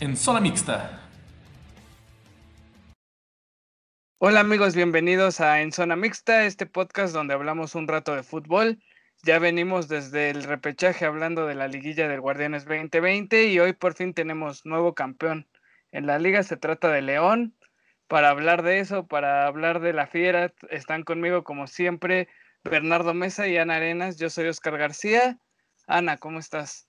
en zona mixta. Hola amigos, bienvenidos a En Zona Mixta, este podcast donde hablamos un rato de fútbol. Ya venimos desde el repechaje hablando de la liguilla del Guardianes 2020 y hoy por fin tenemos nuevo campeón. En la liga se trata de León. Para hablar de eso, para hablar de la fiera, están conmigo como siempre Bernardo Mesa y Ana Arenas. Yo soy Oscar García. Ana, ¿cómo estás?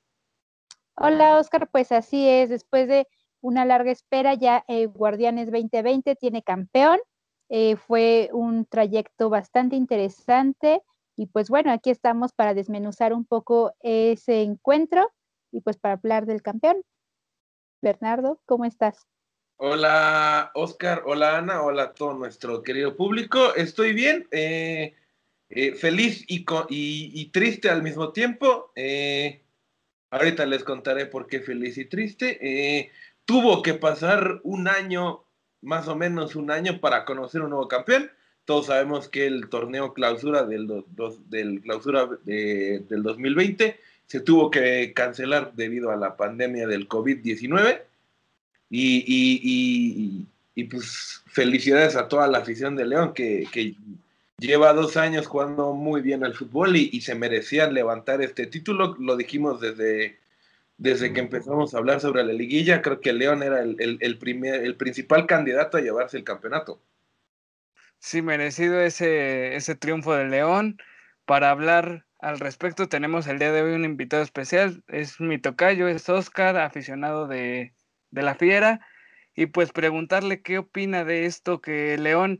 Hola Oscar, pues así es, después de una larga espera ya eh, Guardianes 2020 tiene campeón eh, fue un trayecto bastante interesante y pues bueno, aquí estamos para desmenuzar un poco ese encuentro y pues para hablar del campeón. Bernardo, ¿cómo estás? Hola Oscar, hola Ana, hola a todo nuestro querido público. Estoy bien, eh, eh, feliz y, y, triste al mismo tiempo. Ahorita les contaré por qué feliz y triste. tuvo que pasar un año más o menos un año para conocer un nuevo campeón. Todos sabemos que el torneo clausura del, del clausura del 2020 se tuvo que cancelar debido a la pandemia del COVID-19. Y, y, pues felicidades a toda la afición de León que, que lleva dos años jugando muy bien al fútbol y, se merecían levantar este título. Lo dijimos desde desde que empezamos a hablar sobre la liguilla, creo que León era el, primer, el principal candidato a llevarse el campeonato. Sí, merecido ese, ese triunfo de León. Para hablar al respecto, tenemos el día de hoy un invitado especial. Es mi tocayo, es Oscar, aficionado de, de la Fiera. Y pues preguntarle qué opina de esto que León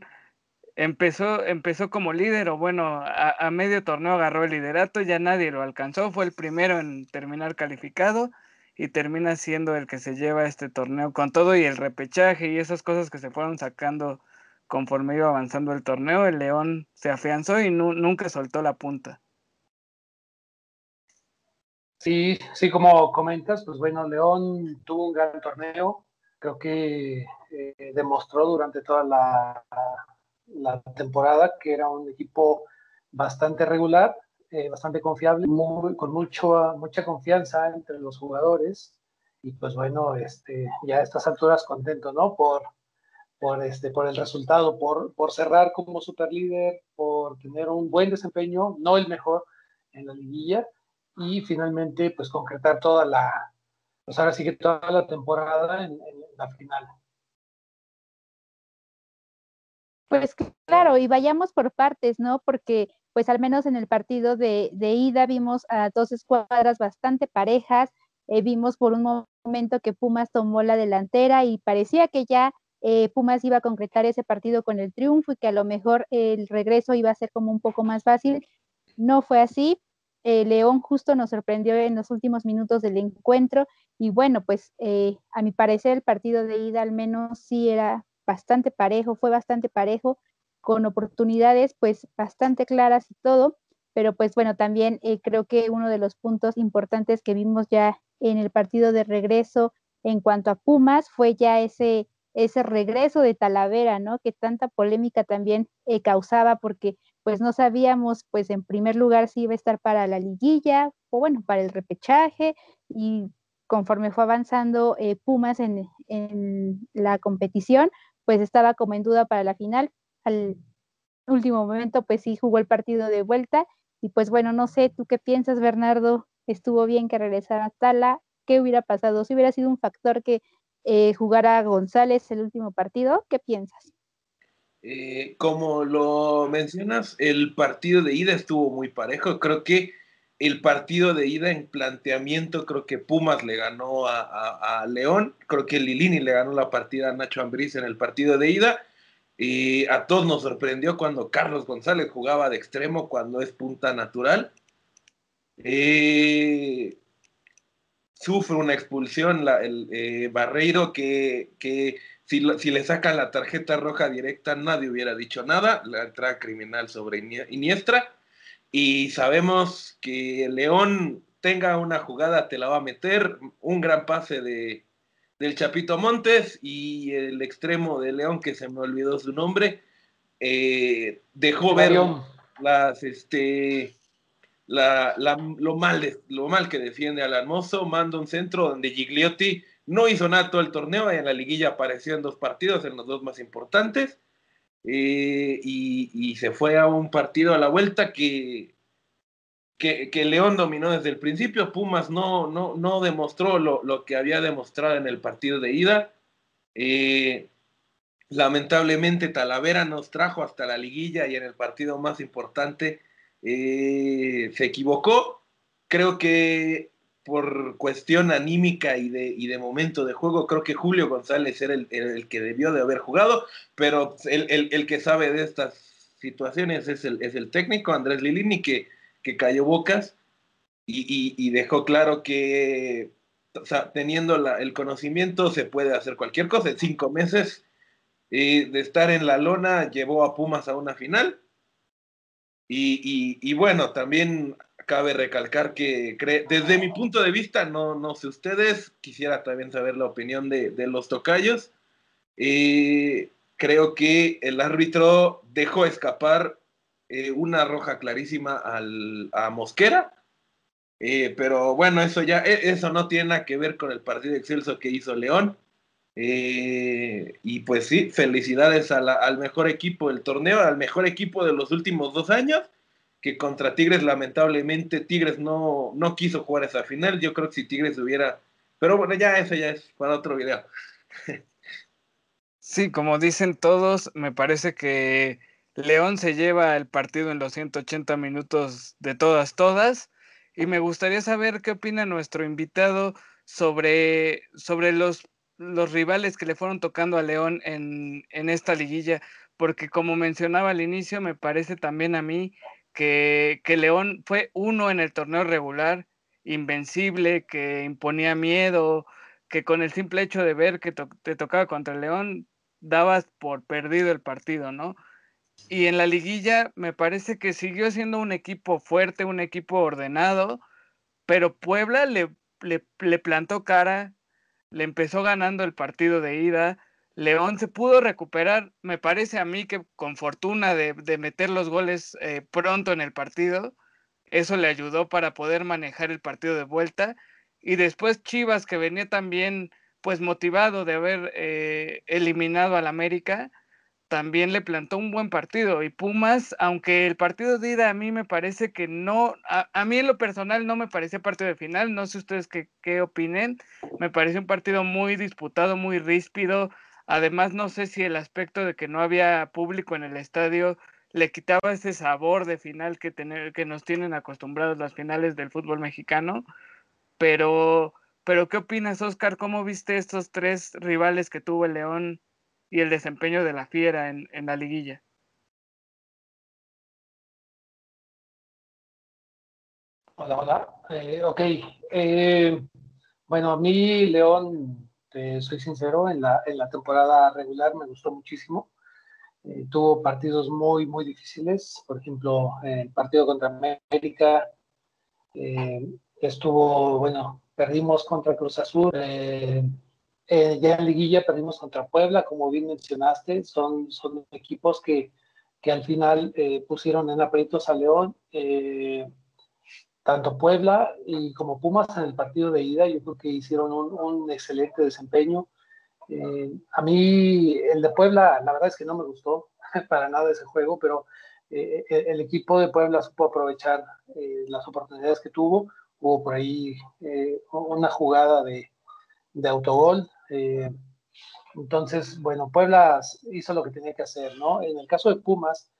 empezó, empezó como líder, o bueno, a, medio torneo agarró el liderato, ya nadie lo alcanzó, fue el primero en terminar calificado y termina siendo el que se lleva este torneo con todo y el repechaje y esas cosas que se fueron sacando conforme iba avanzando el torneo, el León se afianzó y nunca soltó la punta. Sí, sí, como comentas, pues bueno, León tuvo un gran torneo, creo que eh, demostró durante toda la, la temporada, que era un equipo bastante regular, eh, bastante confiable, con mucho, mucha confianza entre los jugadores. Y pues bueno, este, ya a estas alturas contento, ¿no? Por, por, este, por el resultado, por, por cerrar como superlíder, por tener un buen desempeño, no el mejor en la liguilla, y finalmente pues concretar toda la, pues ahora sí que toda la temporada en la final. Pues claro, y vayamos por partes, ¿no? Porque pues al menos en el partido de, ida vimos a dos escuadras bastante parejas, eh, vimos por un momento que Pumas tomó la delantera y parecía que ya eh, Pumas iba a concretar ese partido con el triunfo y que a lo mejor el regreso iba a ser como un poco más fácil. No fue así. Eh, León justo nos sorprendió en los últimos minutos del encuentro y bueno, pues a mi parecer el partido de ida al menos sí era bastante parejo, fue bastante parejo, con oportunidades pues bastante claras y todo, pero pues bueno, también eh, creo que uno de los puntos importantes que vimos ya en el partido de regreso en cuanto a Pumas fue ya ese, ese regreso de Talavera, ¿no? Que tanta polémica también eh, causaba porque pues no sabíamos pues en primer lugar si iba a estar para la liguilla o bueno, para el repechaje y conforme fue avanzando eh, Pumas en, en, la competición, pues estaba como en duda para la final. Al último momento, pues sí jugó el partido de vuelta. Y pues bueno, no sé, ¿tú qué piensas, Bernardo? ¿Estuvo bien que regresara Tala? ¿Qué hubiera pasado? Si hubiera sido un factor que eh, jugara González el último partido, ¿qué piensas? Eh, como lo mencionas, el partido de ida estuvo muy parejo. Creo que el partido de ida en planteamiento, creo que Pumas le ganó a, León, creo que Lilini le ganó la partida a Nacho Ambriz en el partido de ida. Y a todos nos sorprendió cuando Carlos González jugaba de extremo cuando es punta natural. Eh, sufre una expulsión el eh, Barreiro que, si, si, le sacan la tarjeta roja directa nadie hubiera dicho nada, la entrada criminal sobre Iniestra y sabemos que León tenga una jugada, te la va a meter, un gran pase de, del Chapito Montes y el extremo de León, que se me olvidó su nombre, eh, dejó ver las, este, la, lo, mal lo mal que defiende al Mozo, manda un centro donde Gigliotti no hizo nada todo el torneo, en la liguilla apareció en dos partidos, en los dos más importantes, eh, y, se fue a un partido a la vuelta que, que, León dominó desde el principio, Pumas no, no, no demostró lo, que había demostrado en el partido de ida. Eh, lamentablemente Talavera nos trajo hasta la liguilla y en el partido más importante eh, se equivocó. Creo que por cuestión anímica y de, y de momento de juego, creo que Julio González era el, que debió de haber jugado, pero el, que sabe de estas situaciones es el, es el técnico Andrés Lilini que, que cayó bocas y, dejó claro que teniendo el conocimiento se puede hacer cualquier cosa. En cinco meses eh, de estar en la lona llevó a Pumas a una final. Y, y bueno, también cabe recalcar que desde mi punto de vista, no, no sé ustedes, quisiera también saber la opinión de, los tocayos. Eh, creo que el árbitro dejó escapar eh, una roja clarísima al, a Mosquera, eh, pero bueno, eso ya, e, eso no tiene nada que ver con el partido excelso que hizo León. y pues sí, felicidades al mejor equipo del torneo, al mejor equipo de los últimos dos años que contra Tigres lamentablemente Tigres no, no quiso jugar esa final. Yo creo que si Tigres hubiera... Pero bueno, ya eso ya es para otro video. Sí, como dicen todos, me parece que León se lleva el partido en los 180 minutos de todas, todas. Y me gustaría saber qué opina nuestro invitado sobre, sobre los, los rivales que le fueron tocando a León en, en esta liguilla. Porque como mencionaba al inicio, me parece también a mí que, León fue uno en el torneo regular, invencible, que imponía miedo, que con el simple hecho de ver que te tocaba contra el León, dabas por perdido el partido, ¿no? Y en la liguilla me parece que siguió siendo un equipo fuerte, un equipo ordenado, pero Puebla le, le, le plantó cara, le empezó ganando el partido de ida, León se pudo recuperar, me parece a mí que con fortuna de, meter los goles eh, pronto en el partido, eso le ayudó para poder manejar el partido de vuelta. Y después Chivas, que venía también pues motivado de haber eh, eliminado al América, también le plantó un buen partido. Y Pumas, aunque el partido de ida a mí me parece que no, a, mí en lo personal no me parecía partido de final, no sé ustedes qué, qué opinen, me parece un partido muy disputado, muy ríspido, Además, no sé si el aspecto de que no había público en el estadio le quitaba ese sabor de final que, tener, que nos tienen acostumbrados las finales del fútbol mexicano. Pero, pero ¿qué opinas, Oscar? ¿Cómo viste estos tres rivales que tuvo el León y el desempeño de la Fiera en, la liguilla? Hola, hola. Eh, ok. Eh, bueno, a mí León soy sincero, en la, en la temporada regular me gustó muchísimo. Eh, tuvo partidos muy, muy difíciles. Por ejemplo, el partido contra América eh, estuvo, bueno, perdimos contra Cruz Azul. Eh, ya en liguilla perdimos contra Puebla, como bien mencionaste. Son, son equipos que, que al final pusieron en aprietos a León tanto Puebla y como Pumas en el partido de ida, yo creo que hicieron un, excelente desempeño. Eh, a mí el de Puebla, la verdad es que no me gustó para nada ese juego, pero eh, el equipo de Puebla supo aprovechar eh, las oportunidades que tuvo. Hubo por ahí una jugada de, autogol. entonces, bueno, Puebla hizo lo que tenía que hacer, ¿no? En el caso de Pumas,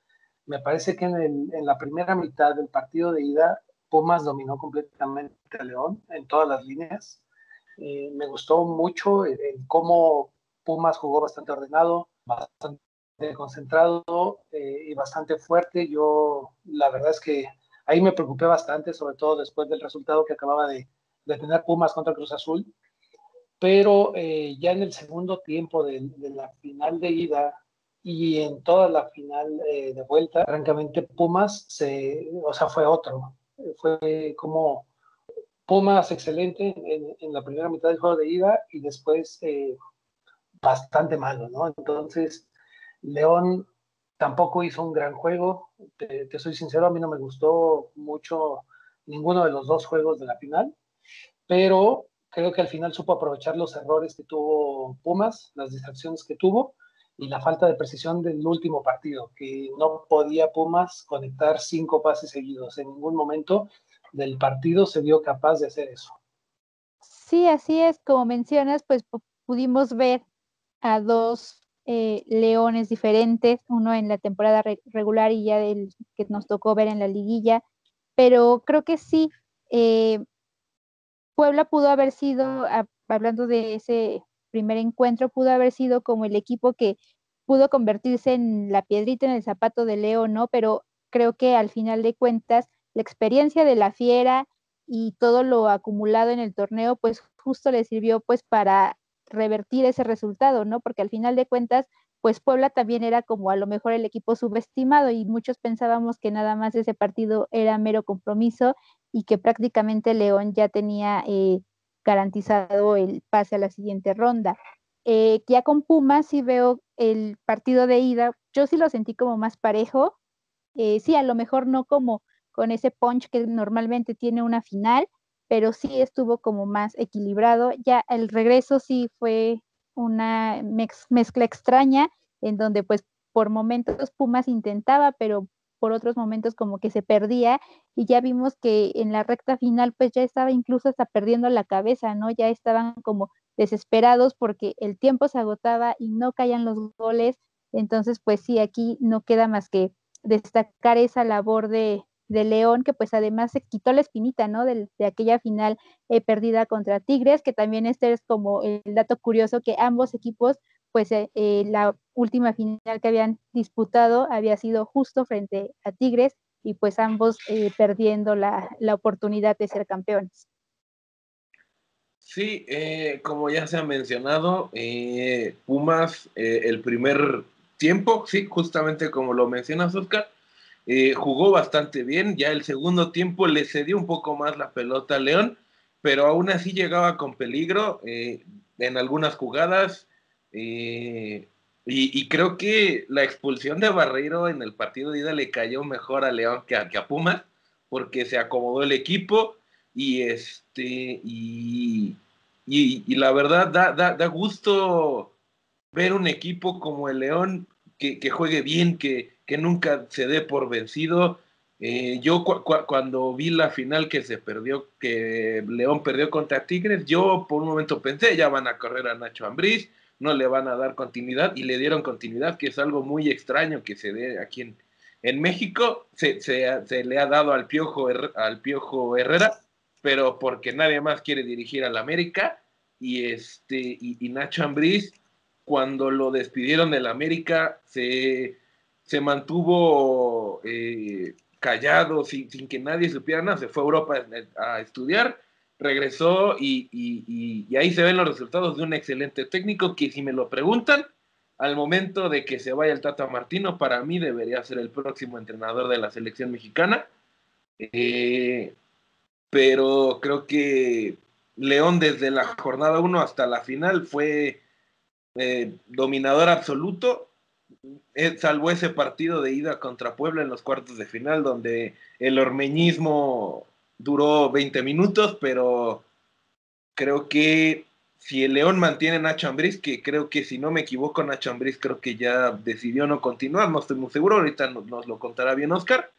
me parece que en la primera mitad del partido de ida Pumas dominó completamente a León en todas las líneas. Eh, me gustó mucho el, cómo Pumas jugó bastante ordenado, bastante concentrado eh, y bastante fuerte. Yo, la verdad es que ahí me preocupé bastante, sobre todo después del resultado que acababa de, tener Pumas contra Cruz Azul. Pero eh, ya en el segundo tiempo de, la final de ida y en toda la final de vuelta, francamente Pumas se, o sea, fue otro fue como Pumas excelente en, la primera mitad del juego de ida y después eh, bastante malo, ¿no? Entonces, León tampoco hizo un gran juego, te, soy sincero, a mí no me gustó mucho ninguno de los dos juegos de la final, pero creo que al final supo aprovechar los errores que tuvo Pumas, las distracciones que tuvo y la falta de precisión del último partido, que no podía Pumas conectar cinco pases seguidos. En ningún momento del partido se vio capaz de hacer eso. Sí, así es, como mencionas, pues pudimos ver a dos eh, leones diferentes, uno en la temporada regular y ya del que nos tocó ver en la liguilla, pero creo que sí, eh, Puebla pudo haber sido, hablando de ese primer encuentro, pudo haber sido como el equipo que pudo convertirse en la piedrita en el zapato de Leo, ¿no? Pero creo que al final de cuentas, la experiencia de la fiera y todo lo acumulado en el torneo, pues justo le sirvió pues para revertir ese resultado, ¿no? Porque al final de cuentas, pues Puebla también era como a lo mejor el equipo subestimado y muchos pensábamos que nada más ese partido era mero compromiso y que prácticamente León ya tenía eh, garantizado el pase a la siguiente ronda. Eh, ya con Pumas sí veo el partido de ida, yo sí lo sentí como más parejo, eh, sí, a lo mejor no como con ese punch que normalmente tiene una final, pero sí estuvo como más equilibrado. Ya el regreso sí fue una mezcla extraña en donde pues por momentos Pumas intentaba, pero por otros momentos como que se perdía y ya vimos que en la recta final pues ya estaba incluso hasta perdiendo la cabeza, ¿no? Ya estaban como desesperados porque el tiempo se agotaba y no caían los goles. Entonces pues sí, aquí no queda más que destacar esa labor de, de León, que pues además se quitó la espinita, ¿no? De, aquella final eh, perdida contra Tigres, que también este es como el dato curioso que ambos equipos, pues eh, eh, la última final que habían disputado había sido justo frente a Tigres y pues ambos perdiendo la, la, oportunidad de ser campeones. Sí, como ya se ha mencionado, Pumas el primer tiempo, sí, justamente como lo mencionas, Oscar, eh, jugó bastante bien, ya el segundo tiempo le cedió un poco más la pelota a León, pero aún así llegaba con peligro eh, en algunas jugadas. Eh, y, creo que la expulsión de Barreiro en el partido de ida le cayó mejor a León que a, que Pumas, porque se acomodó el equipo y este y, la verdad da, da, gusto ver un equipo como el León que, que juegue bien, que, que nunca se dé por vencido. Eh, yo cuando vi la final que se perdió, que León perdió contra Tigres, yo por un momento pensé, ya van a correr a Nacho Ambriz, no le van a dar continuidad y le dieron continuidad, que es algo muy extraño que se dé aquí en, en México. Se, se, le ha dado al Piojo, al Piojo Herrera, pero porque nadie más quiere dirigir al América y, este, y, Nacho Ambriz, cuando lo despidieron del América, se se mantuvo eh, callado, sin, que nadie supiera nada, se fue a Europa a, estudiar, regresó y, ahí se ven los resultados de un excelente técnico que si me lo preguntan, al momento de que se vaya el Tata Martino, para mí debería ser el próximo entrenador de la selección mexicana. Eh, pero creo que León desde la jornada 1 hasta la final fue eh, dominador absoluto eh, salvo ese partido de ida contra Puebla en los cuartos de final, donde el ormeñismo duró 20 minutos, pero creo que si el León mantiene a Nacho Ambriz, que creo que si no me equivoco, Nacho Ambriz creo que ya decidió no continuar, no estoy muy seguro, ahorita nos, lo contará bien Oscar,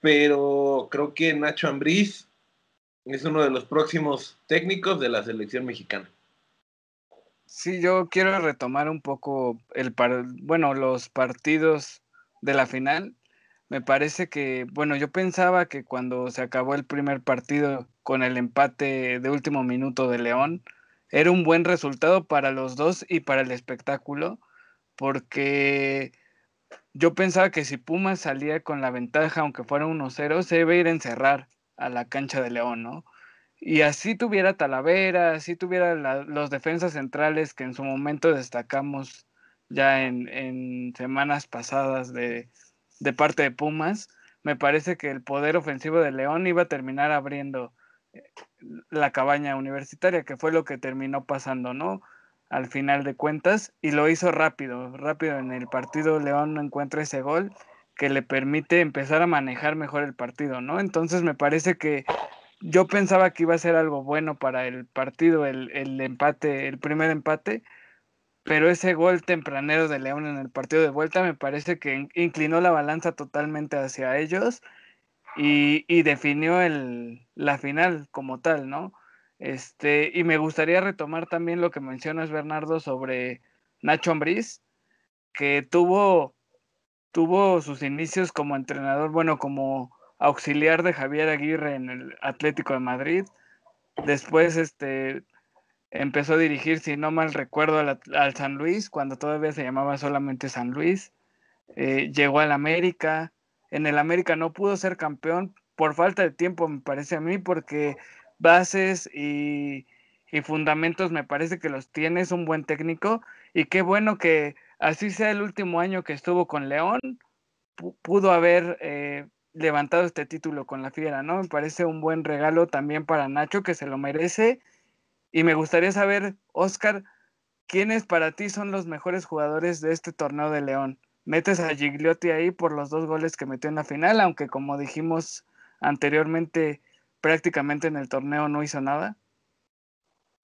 pero creo que Nacho Ambriz es uno de los próximos técnicos de la selección mexicana. Sí, yo quiero retomar un poco el bueno, los partidos de la final. Me parece que, bueno, yo pensaba que cuando se acabó el primer partido con el empate de último minuto de León, era un buen resultado para los dos y para el espectáculo, porque yo pensaba que si Pumas salía con la ventaja, aunque fuera 1-0, se iba a ir a encerrar a la cancha de León, ¿no? y así tuviera Talavera, así tuviera los defensas centrales que en su momento destacamos ya en, semanas pasadas de, parte de Pumas, me parece que el poder ofensivo de León iba a terminar abriendo eh, la cabaña universitaria, que fue lo que terminó pasando, ¿no? Al final de cuentas, y lo hizo rápido, rápido en el partido León encuentra ese gol que le permite empezar a manejar mejor el partido, ¿no? Entonces me parece que yo pensaba que iba a ser algo bueno para el partido, el, el empate, el primer empate, pero ese gol tempranero de León en el partido de vuelta me parece que inclinó la balanza totalmente hacia ellos y, y definió el, la final como tal, ¿no? Este, y me gustaría retomar también lo que mencionas, Bernardo, sobre Nacho Ambriz, que tuvo, tuvo sus inicios como entrenador, bueno, como auxiliar de Javier Aguirre en el Atlético de Madrid. Después, este, empezó a dirigir, si no mal recuerdo, al, San Luis, cuando todavía se llamaba solamente San Luis. Eh, llegó al América. En el América no pudo ser campeón por falta de tiempo, me parece a mí, porque bases y, y fundamentos me parece que los tiene, es un buen técnico. Y qué bueno que así sea el último año que estuvo con León, pudo haber eh, levantado este título con la Fiera, ¿no? Me parece un buen regalo también para Nacho, que se lo merece y me gustaría saber, Oscar, ¿quiénes para ti son los mejores jugadores de este torneo de León? Metes a Gigliotti ahí por los dos goles que metió en la final, aunque como dijimos anteriormente, prácticamente en el torneo no hizo nada.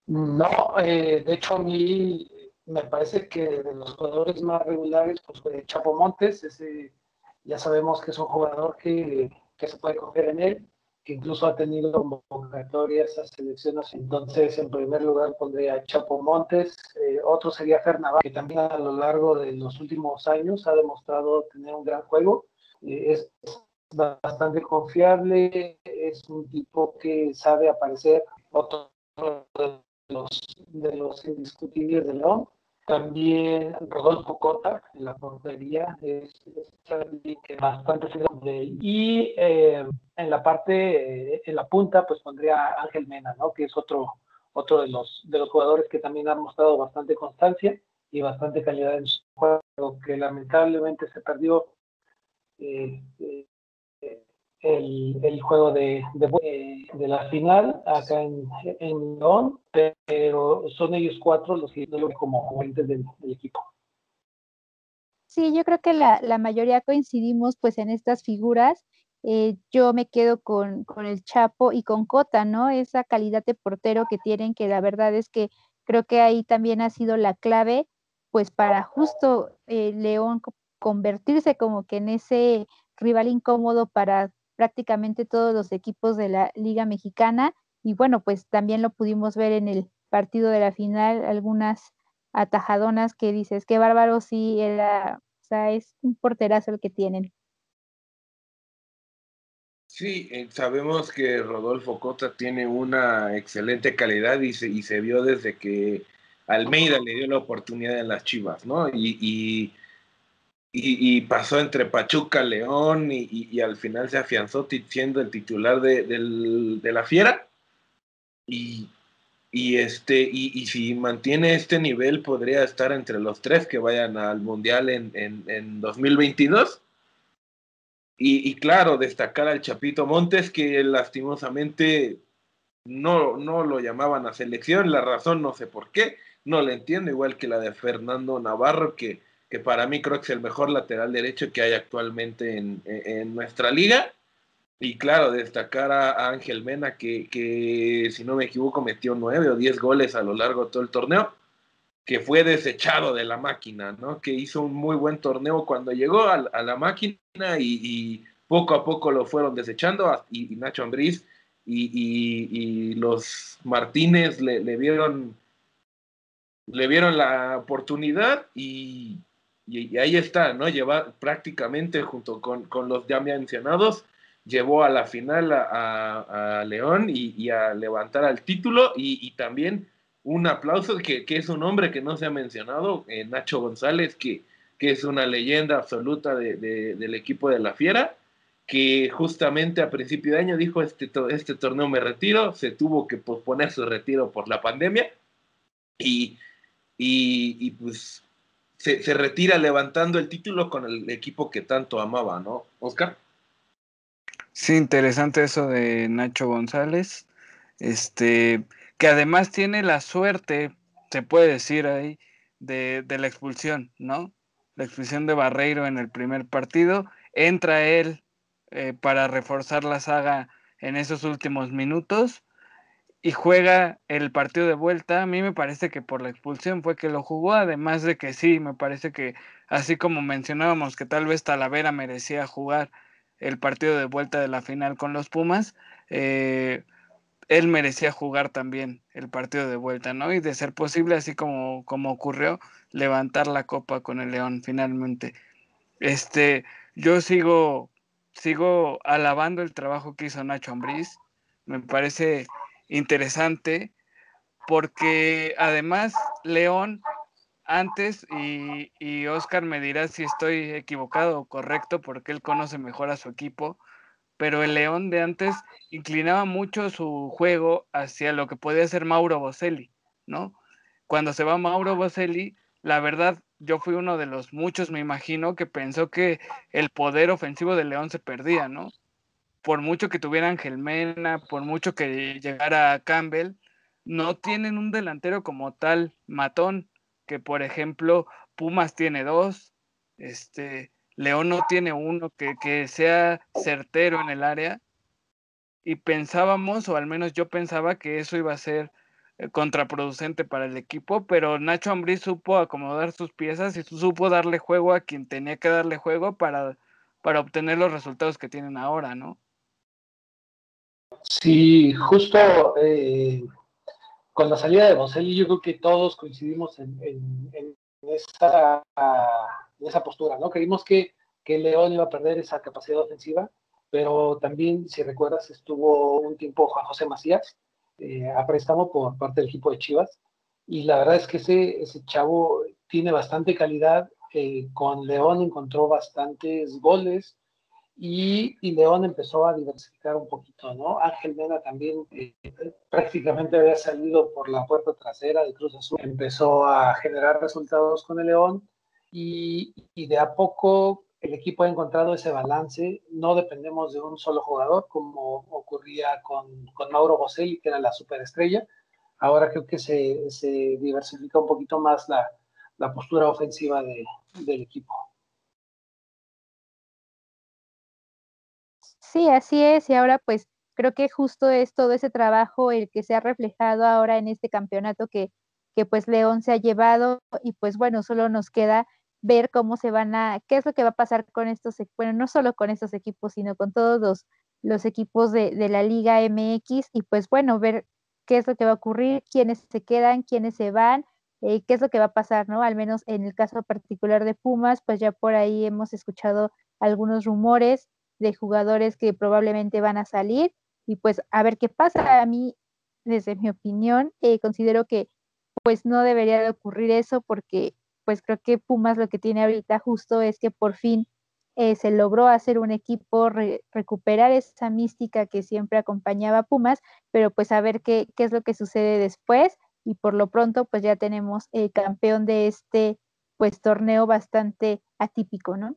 No, eh, de hecho a mí me parece que de los jugadores más regulares, pues fue Chapo Montes, ese ya sabemos que es un jugador que, se puede confiar en él que incluso ha tenido convocatorias a selecciones. Entonces, en primer lugar pondría a Chapo Montes, eh, otro sería Fernández, que también a lo largo de los últimos años ha demostrado tener un gran juego. Eh, es bastante confiable, es un tipo que sabe aparecer, otro de los, de los indiscutibles de León. También Rodolfo Cota en la portería es, es bastante y eh, en la parte, eh, en la punta, pues pondría Ángel Mena, ¿no? Que es otro, otro de los, de los jugadores que también han mostrado bastante constancia y bastante calidad en su juego, que lamentablemente se perdió eh, el, juego de, de, la final acá en, en León, pero son ellos cuatro los que como jugadores del, equipo. Sí, yo creo que la, la, mayoría coincidimos pues en estas figuras. Eh, yo me quedo con, con, el Chapo y con Cota, ¿no? Esa calidad de portero que tienen, que la verdad es que creo que ahí también ha sido la clave, pues para justo eh, León convertirse como que en ese rival incómodo para prácticamente todos los equipos de la Liga Mexicana y bueno, pues también lo pudimos ver en el partido de la final, algunas atajadonas que dices, qué bárbaro, sí, era, o sea, es un porterazo el que tienen. Sí, eh, sabemos que Rodolfo Cota tiene una excelente calidad y se, y se vio desde que Almeida le dio la oportunidad en las Chivas, ¿no? y y, pasó entre Pachuca, León y, al final se afianzó siendo el titular de, la Fiera. Y, este, y, si mantiene este nivel, podría estar entre los tres que vayan al Mundial en, en, 2022. Y, claro, destacar al Chapito Montes, que lastimosamente no, no lo llamaban a selección. La razón no sé por qué, no le entiendo, igual que la de Fernando Navarro, que que para mí creo que es el mejor lateral derecho que hay actualmente en, nuestra liga. Y claro, destacar a, Ángel Mena, que, si no me equivoco metió nueve o diez goles a lo largo de todo el torneo, que fue desechado de la máquina, ¿no? Que hizo un muy buen torneo cuando llegó a, la máquina y, poco a poco lo fueron desechando. Y, Nacho Ambriz y, los Martínez le, vieron le vieron la oportunidad y ahí está, ¿no? Lleva prácticamente junto con, los ya mencionados, llevó a la final a, León y, a levantar al título y, también un aplauso que, es un hombre que no se ha mencionado, eh, Nacho González, que, que, es una leyenda absoluta del equipo de la Fiera, que justamente a principio de año dijo, este, este torneo me retiro, se tuvo que posponer su retiro por la pandemia y, y pues se, retira levantando el título con el equipo que tanto amaba, ¿no, Oscar? Sí, interesante eso de Nacho González, este, que además tiene la suerte, se puede decir ahí, de, la expulsión, ¿no? La expulsión de Barreiro en el primer partido, entra él eh, para reforzar la saga en esos últimos minutos y juega el partido de vuelta. A mí me parece que por la expulsión fue que lo jugó, además de que sí, me parece que así como mencionábamos que tal vez Talavera merecía jugar el partido de vuelta de la final con los Pumas, eh, él merecía jugar también el partido de vuelta, ¿no? Y de ser posible, así como, como ocurrió, levantar la copa con el León finalmente. Este, yo sigo, sigo alabando el trabajo que hizo Nacho Ambriz. Me parece interesante porque además León antes y, y Oscar me dirá si estoy equivocado o correcto porque él conoce mejor a su equipo pero el León de antes inclinaba mucho su juego hacia lo que podía ser Mauro Boselli, ¿no? Cuando se va Mauro Boselli, la verdad, yo fui uno de los muchos, me imagino, que pensó que el poder ofensivo del León se perdía, ¿no? Por mucho que tuviera Ángel Mena, por mucho que llegara Campbell, no tienen un delantero como tal matón, que por ejemplo Pumas tiene dos, este, León no tiene uno que, sea certero en el área y pensábamos, o al menos yo pensaba que eso iba a ser eh, contraproducente para el equipo, pero Nacho Ambriz supo acomodar sus piezas y supo darle juego a quien tenía que darle juego para, para obtener los resultados que tienen ahora, ¿no? Sí, justo eh, con la salida de Boselli yo creo que todos coincidimos en, en esa en esa postura, ¿no? Creímos que, que León iba a perder esa capacidad ofensiva, pero también, si recuerdas, estuvo un tiempo Juan José Macías eh, por parte del equipo de Chivas, y la verdad es que ese, ese chavo tiene bastante calidad, eh, con León encontró bastantes goles, y, y, León empezó a diversificar un poquito, ¿no? Ángel Mena también eh, prácticamente había salido por la puerta trasera de Cruz Azul, empezó a generar resultados con el León y, de a poco el equipo ha encontrado ese balance, no dependemos de un solo jugador como ocurría con, con Mauro Boselli, que era la superestrella, ahora creo que se, se diversifica un poquito más la, la postura ofensiva de, del equipo. Sí, así es, y ahora pues creo que justo es todo ese trabajo el que se ha reflejado ahora en este campeonato que, que pues León se ha llevado. Y pues bueno, solo nos queda ver cómo se van a, qué es lo que va a pasar con estos, e, bueno, no solo con estos equipos, sino con todos los, equipos de, de, la Liga MX y pues bueno, ver qué es lo que va a ocurrir, quiénes se quedan, quiénes se van, eh, qué es lo que va a pasar, ¿no? Al menos en el caso particular de Pumas, pues ya por ahí hemos escuchado algunos rumores de jugadores que probablemente van a salir y pues a ver qué pasa. A mí, desde mi opinión, eh, considero que pues no debería de ocurrir eso porque pues creo que Pumas lo que tiene ahorita justo es que por fin eh, se logró hacer un equipo, recuperar esa mística que siempre acompañaba a Pumas, pero pues a ver qué, qué, es lo que sucede después y por lo pronto pues ya tenemos el campeón de este pues torneo bastante atípico, ¿no?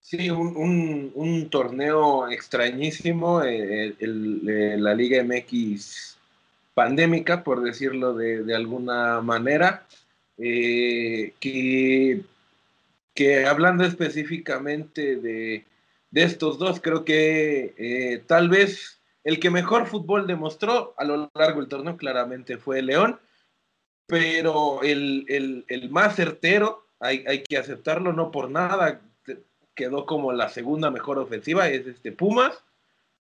Sí, un, un, torneo extrañísimo, eh, la Liga MX pandémica, por decirlo de, de alguna manera. Eh, que, que, hablando específicamente de, de, estos dos, creo que eh, tal vez el que mejor fútbol demostró a lo largo del torneo claramente fue León, pero el, el, el más certero, hay, hay, que aceptarlo, no por nada, quedó como la segunda mejor ofensiva, es este Pumas,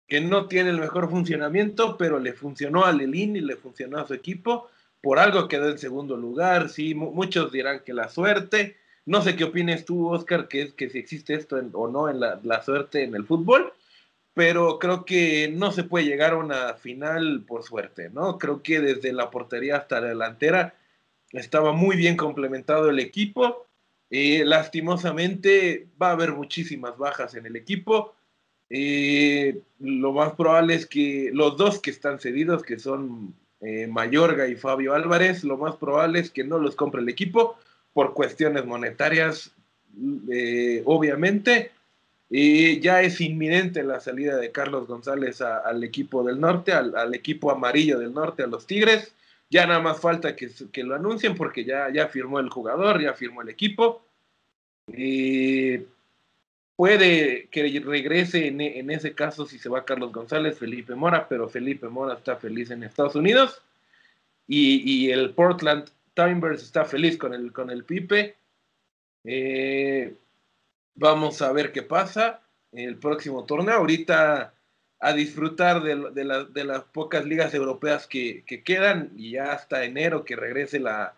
que no tiene el mejor funcionamiento, pero le funcionó a Lelín y le funcionó a su equipo por algo quedó en segundo lugar, sí, muchos dirán que la suerte, no sé qué opines tú, Oscar, que es que si existe esto o no en la, la, suerte en el fútbol, pero creo que no se puede llegar a una final por suerte, ¿no? Creo que desde la portería hasta la delantera estaba muy bien complementado el equipo. Eh, lastimosamente va a haber muchísimas bajas en el equipo. Eh, lo más probable es que los dos que están cedidos, que son eh, Mayorga y Fabio Álvarez, lo más probable es que no los compre el equipo por cuestiones monetarias, eh, obviamente. Y ya es inminente la salida de Carlos González al equipo del norte, al, equipo amarillo del norte, a los Tigres. Ya nada más falta que, que, lo anuncien porque ya, ya firmó el jugador, ya firmó el equipo. Y puede que regrese en, ese caso si se va Carlos González, Felipe Mora, pero Felipe Mora está feliz en Estados Unidos y, el Portland Timbers está feliz con el, con el Pipe. Eh, vamos a ver qué pasa en el próximo torneo. Ahorita a disfrutar de, las pocas ligas europeas que, quedan y ya hasta enero que regrese la,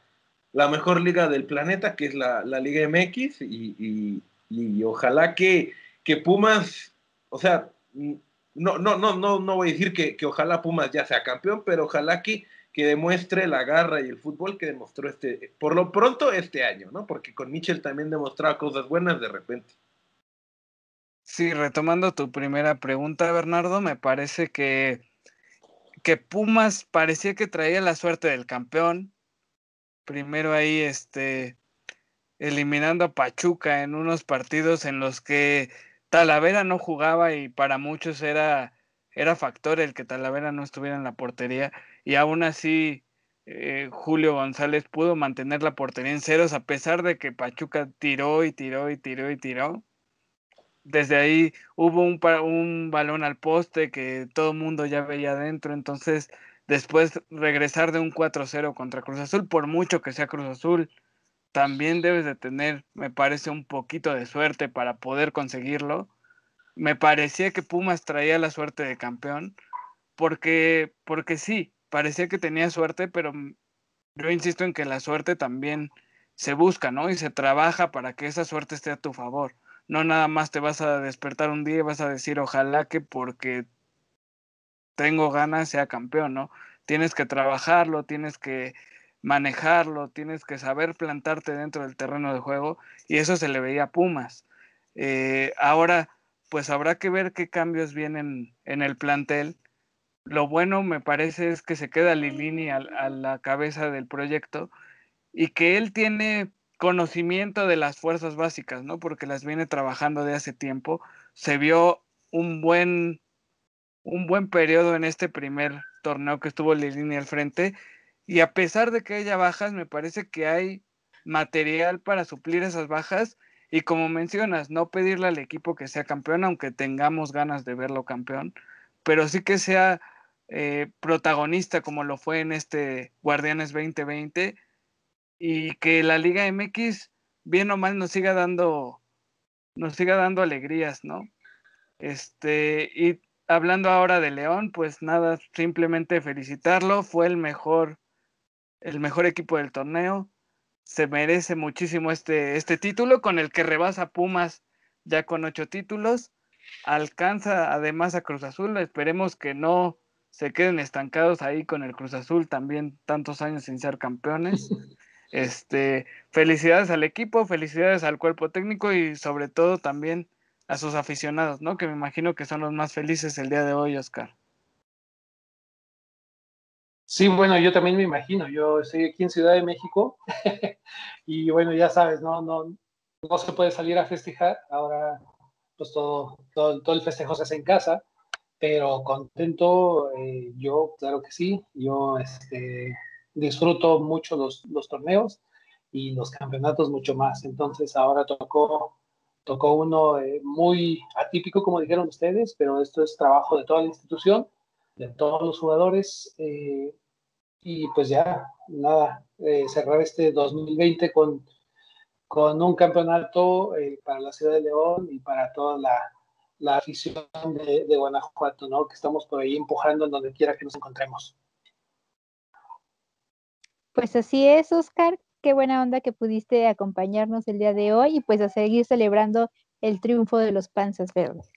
mejor liga del planeta, que es la, Liga MX, y, ojalá que, que, Pumas, o sea, no, no, no, no, no voy a decir que, ojalá Pumas ya sea campeón, pero ojalá que, que demuestre la garra y el fútbol que demostró este, por lo pronto este año, ¿no? Porque con Mitchell también demostraba cosas buenas de repente. Sí, retomando tu primera pregunta, Bernardo, me parece que, que Pumas parecía que traía la suerte del campeón. Primero ahí, este, eliminando a Pachuca en unos partidos en los que Talavera no jugaba y para muchos era, era factor el que Talavera no estuviera en la portería. Y aún así, eh, Julio González pudo mantener la portería en ceros a pesar de que Pachuca tiró y tiró y tiró y tiró desde ahí hubo un, un balón al poste que todo el mundo ya veía adentro, entonces después regresar de un 4-0 contra Cruz Azul, por mucho que sea Cruz Azul, también debes de tener, me parece, un poquito de suerte para poder conseguirlo. Me parecía que Pumas traía la suerte de campeón, porque, porque sí, parecía que tenía suerte, pero yo insisto en que la suerte también se busca, ¿no? Y se trabaja para que esa suerte esté a tu favor no nada más te vas a despertar un día y vas a decir ojalá que porque tengo ganas sea campeón, ¿no? Tienes que trabajarlo, tienes que manejarlo, tienes que saber plantarte dentro del terreno de juego y eso se le veía a Pumas. Eh, ahora, pues habrá que ver qué cambios vienen en el plantel. Lo bueno me parece es que se queda Lilini a la cabeza del proyecto y que él tiene conocimiento de las fuerzas básicas, ¿no? Porque las viene trabajando de hace tiempo. Se vio un buen, un buen periodo en este primer torneo que estuvo Lilini al frente. Y a pesar de que haya bajas, me parece que hay material para suplir esas bajas. Y como mencionas, no pedirle al equipo que sea campeón, aunque tengamos ganas de verlo campeón, pero sí que sea eh, protagonista como lo fue en este Guardianes 2020 y que la Liga MX, bien o mal, nos siga dando, nos siga dando alegrías, ¿no? Este, y hablando ahora de León, pues nada, simplemente felicitarlo, fue el mejor, el mejor equipo del torneo, se merece muchísimo este, este título con el que rebasa Pumas ya con ocho títulos, alcanza además a Cruz Azul, esperemos que no se queden estancados ahí con el Cruz Azul también tantos años sin ser campeones. Este, felicidades al equipo, felicidades al cuerpo técnico y sobre todo también a sus aficionados, ¿no? Que me imagino que son los más felices el día de hoy, Oscar. Sí, bueno, yo también me imagino. Yo estoy aquí en Ciudad de México y bueno, ya sabes, no, no, no se puede salir a festejar. Ahora, pues todo, todo, el festejo se hace en casa, pero contento. Eh, yo, claro que sí. Yo, este, disfruto mucho los, los, torneos y los campeonatos mucho más. Entonces ahora tocó, tocó uno eh, muy atípico, como dijeron ustedes, pero esto es trabajo de toda la institución, de todos los jugadores. Eh, y pues ya, nada, eh, cerrar este 2020 con, con un campeonato para la ciudad de León y para toda la, la afición de, de Guanajuato, ¿no? Que estamos por ahí empujando en donde quiera que nos encontremos. Pues así es, Oscar. Qué buena onda que pudiste acompañarnos el día de hoy y pues a seguir celebrando el triunfo de los Panzas Verdes.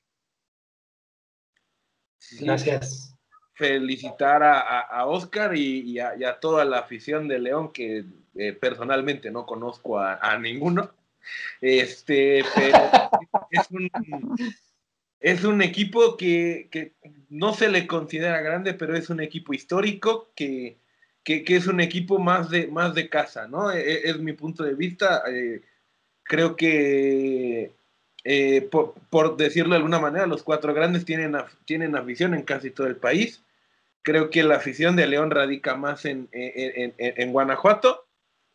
Gracias. Felicitar a, Oscar y, a, toda la afición de León, que eh, personalmente no conozco a, ninguno. Este, pero es un, es un equipo que, que, no se le considera grande, pero es un equipo histórico que, que, es un equipo más de, más de casa, ¿no? E, e, es, mi punto de vista. Eh, creo que, eh, por, decirlo de alguna manera, los cuatro grandes tienen, tienen afición en casi todo el país. Creo que la afición de León radica más en, Guanajuato.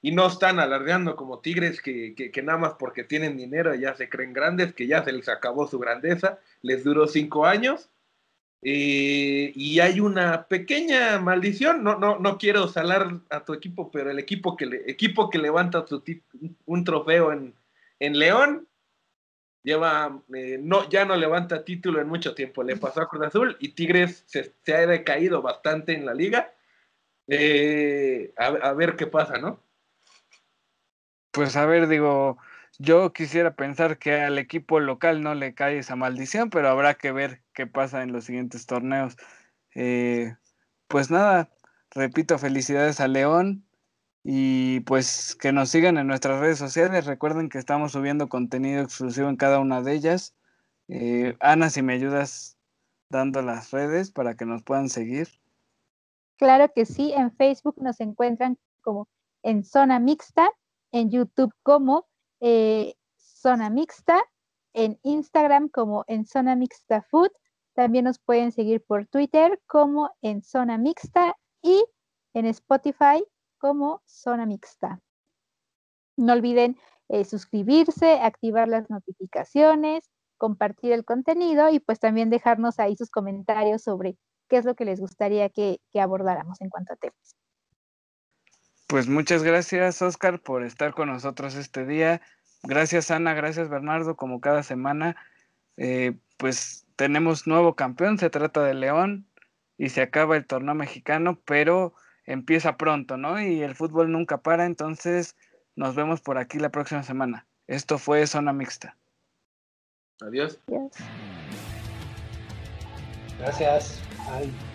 y no están alardeando como Tigres que, nada más porque tienen dinero ya se creen grandes, que ya se les acabó su grandeza, les duró cinco años. Eh, y hay una pequeña maldición, no, no, no quiero salar a tu equipo, pero el equipo que, le, equipo que levanta un trofeo en, en León lleva, eh, no, ya no levanta título en mucho tiempo. Le pasó a Cruz Azul y Tigres se, ha decaído bastante en la liga. Eh, a, ver qué pasa, ¿no? Pues a ver, digo, yo quisiera pensar que al equipo local no le cae esa maldición, pero habrá que ver qué pasa en los siguientes torneos. Eh, pues nada, repito, felicidades a León. Y pues que nos sigan en nuestras redes sociales. Recuerden que estamos subiendo contenido exclusivo en cada una de ellas. Eh, Ana, si me ayudas dando las redes para que nos puedan seguir. Claro que sí, en Facebook nos encuentran como en Zona Mixta, en YouTube como eh, Zona Mixta, en Instagram como en Zona Mixta Food. También nos pueden seguir por Twitter como en Zona Mixta y en Spotify como Zona Mixta. No olviden eh, suscribirse, activar las notificaciones, compartir el contenido y pues también dejarnos ahí sus comentarios sobre qué es lo que les gustaría que, abordáramos en cuanto a temas. Pues muchas gracias, Oscar, por estar con nosotros este día. Gracias, Ana, gracias, Bernardo, como cada semana. Eh, pues tenemos nuevo campeón, se trata de León y se acaba el torneo mexicano, pero empieza pronto, ¿no? Y el fútbol nunca para, entonces nos vemos por aquí la próxima semana. Esto fue Zona Mixta. Adiós. Gracias. Bye.